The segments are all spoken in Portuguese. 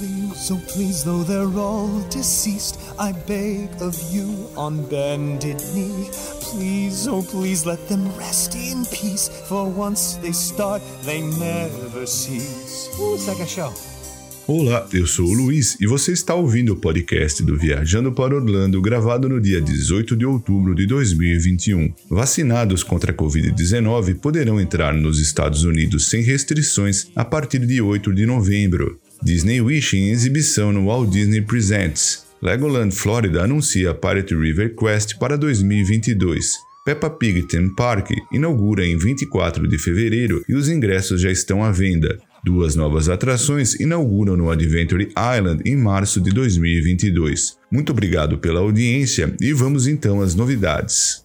Please, oh please, though they're all deceased, I beg of you on bended knee. Please, oh please, let them rest in peace. For once they start, they never cease. Ooh, second show. Olá, eu sou o Luiz e você está ouvindo o podcast do Viajando para Orlando, gravado no dia 18 de outubro de 2021. Vacinados contra a Covid-19 poderão entrar nos Estados Unidos sem restrições a partir de 8 de novembro. Disney Wish em exibição no Walt Disney Presents. Legoland Florida anuncia Pirate River Quest para 2022. Peppa Pig Theme Park inaugura em 24 de fevereiro e os ingressos já estão à venda. Duas novas atrações inauguram no Adventure Island em março de 2022. Muito obrigado pela audiência e vamos então às novidades.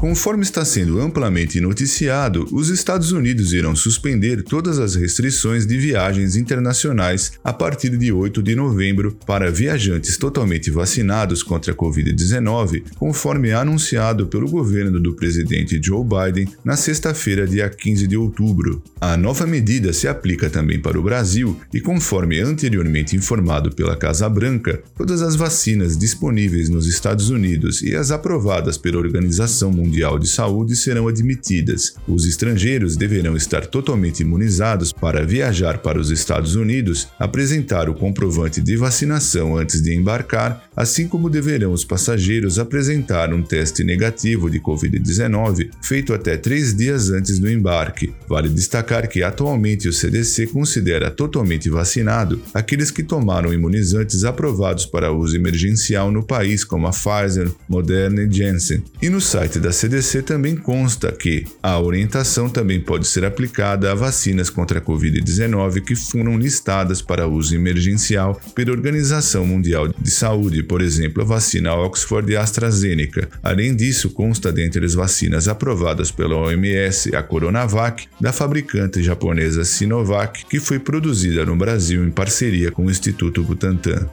Conforme está sendo amplamente noticiado, os Estados Unidos irão suspender todas as restrições de viagens internacionais a partir de 8 de novembro para viajantes totalmente vacinados contra a Covid-19, conforme anunciado pelo governo do presidente Joe Biden na sexta-feira, dia 15 de outubro. A nova medida se aplica também para o Brasil e, conforme anteriormente informado pela Casa Branca, todas as vacinas disponíveis nos Estados Unidos e as aprovadas pela Organização Mundial Mundial de Saúde serão admitidas. Os estrangeiros deverão estar totalmente imunizados para viajar para os Estados Unidos, apresentar o comprovante de vacinação antes de embarcar, assim como deverão os passageiros apresentar um teste negativo de Covid-19 feito até três dias antes do embarque. Vale destacar que atualmente o CDC considera totalmente vacinado aqueles que tomaram imunizantes aprovados para uso emergencial no país, como a Pfizer, Moderna e Janssen. E no site da CDC também consta que a orientação também pode ser aplicada a vacinas contra a Covid-19 que foram listadas para uso emergencial pela Organização Mundial de Saúde, por exemplo, a vacina Oxford e AstraZeneca. Além disso, consta dentre as vacinas aprovadas pela OMS a Coronavac, da fabricante japonesa Sinovac, que foi produzida no Brasil em parceria com o Instituto Butantan.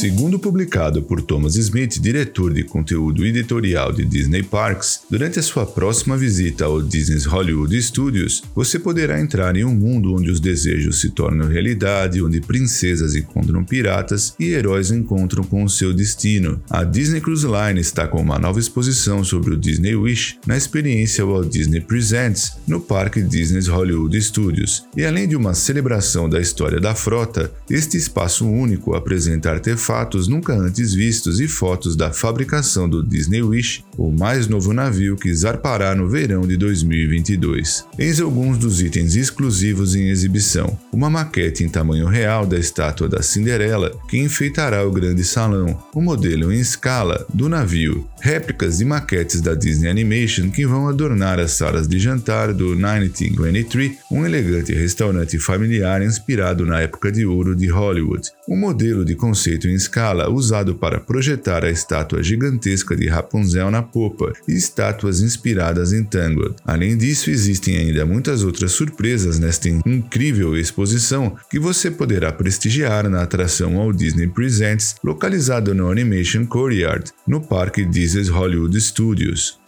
Segundo publicado por Thomas Smith, diretor de conteúdo editorial de Disney Parks, durante a sua próxima visita ao Disney's Hollywood Studios, você poderá entrar em um mundo onde os desejos se tornam realidade, onde princesas encontram piratas e heróis encontram com o seu destino. A Disney Cruise Line está com uma nova exposição sobre o Disney Wish na experiência Walt Disney Presents no Parque Disney's Hollywood Studios. E além de uma celebração da história da frota, este espaço único apresenta artefatos fatos nunca antes vistos e fotos da fabricação do Disney Wish, o mais novo navio que zarpará no verão de 2022. Eis alguns dos itens exclusivos em exibição: uma maquete em tamanho real da estátua da Cinderela que enfeitará o grande salão, um modelo em escala do navio, réplicas e maquetes da Disney Animation que vão adornar as salas de jantar do 1923, um elegante restaurante familiar inspirado na época de ouro de Hollywood, um modelo de conceito em escala usado para projetar a estátua gigantesca de Rapunzel na popa e estátuas inspiradas em Tangled. Além disso, existem ainda muitas outras surpresas nesta incrível exposição que você poderá prestigiar na atração Walt Disney Presents, localizada no Animation Courtyard, no Parque Disney Hollywood Studios.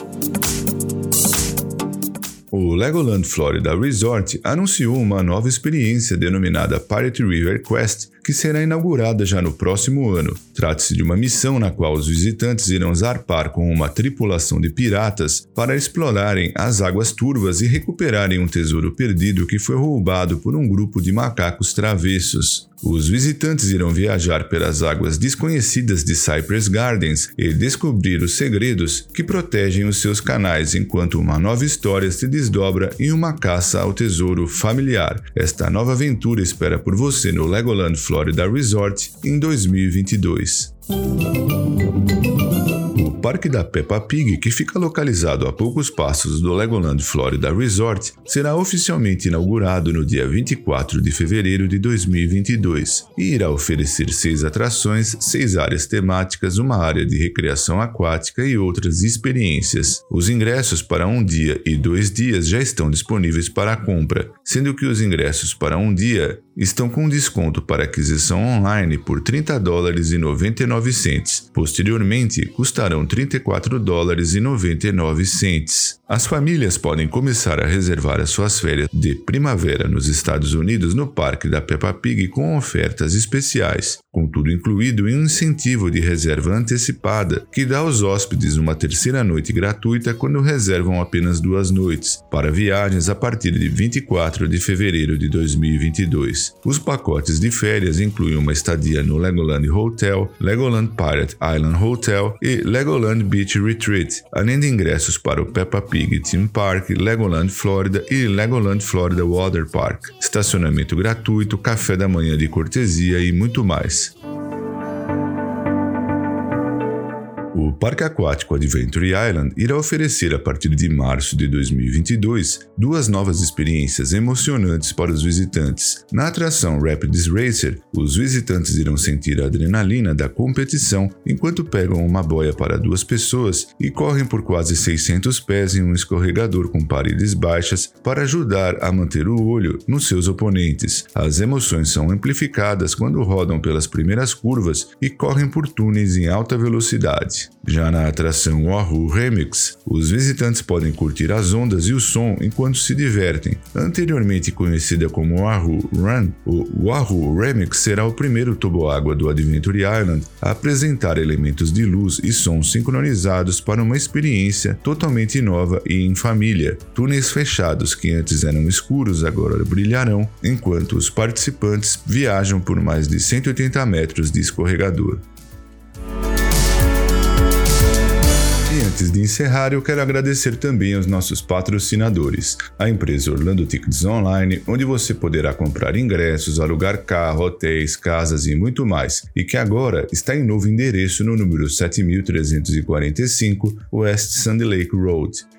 O Legoland Florida Resort anunciou uma nova experiência denominada Pirate River Quest, que será inaugurada já no próximo ano. Trata-se de uma missão na qual os visitantes irão zarpar com uma tripulação de piratas para explorarem as águas turvas e recuperarem um tesouro perdido que foi roubado por um grupo de macacos travessos. Os visitantes irão viajar pelas águas desconhecidas de Cypress Gardens e descobrir os segredos que protegem os seus canais enquanto uma nova história se desdobra em uma caça ao tesouro familiar. Esta nova aventura espera por você no Legoland Florida Resort em 2022. Parque da Peppa Pig, que fica localizado a poucos passos do Legoland Florida Resort, será oficialmente inaugurado no dia 24 de fevereiro de 2022 e irá oferecer seis atrações, seis áreas temáticas, uma área de recreação aquática e outras experiências. Os ingressos para um dia e dois dias já estão disponíveis para compra, sendo que os ingressos para um dia estão com desconto para aquisição online por 30 dólares e 99 cents. Posteriormente, custarão 34 dólares e 99 centes. As famílias podem começar a reservar as suas férias de primavera nos Estados Unidos no Parque da Peppa Pig com ofertas especiais, com tudo incluído em um incentivo de reserva antecipada que dá aos hóspedes uma terceira noite gratuita quando reservam apenas duas noites, para viagens a partir de 24 de fevereiro de 2022. Os pacotes de férias incluem uma estadia no Legoland Hotel, Legoland Pirate Island Hotel e Legoland Beach Retreat, além de ingressos para o Peppa Pig Theme Park, Legoland Florida e Legoland Florida Water Park, estacionamento gratuito, café da manhã de cortesia e muito mais. O Parque Aquático Adventure Island irá oferecer a partir de março de 2022 duas novas experiências emocionantes para os visitantes. Na atração Rapids Racer, os visitantes irão sentir a adrenalina da competição enquanto pegam uma boia para duas pessoas e correm por quase 600 pés em um escorregador com paredes baixas para ajudar a manter o olho nos seus oponentes. As emoções são amplificadas quando rodam pelas primeiras curvas e correm por túneis em alta velocidade. Já na atração Wahoo Remix, os visitantes podem curtir as ondas e o som enquanto se divertem. Anteriormente conhecida como Wahoo Run, o Wahoo Remix será o primeiro toboágua do Adventure Island a apresentar elementos de luz e som sincronizados para uma experiência totalmente nova e em família. Túneis fechados que antes eram escuros agora brilharão, enquanto os participantes viajam por mais de 180 metros de escorregador. Antes de encerrar, eu quero agradecer também aos nossos patrocinadores, a empresa Orlando Tickets Online, onde você poderá comprar ingressos, alugar carro, hotéis, casas e muito mais, e que agora está em novo endereço no número 7345 West Sandy Lake Road.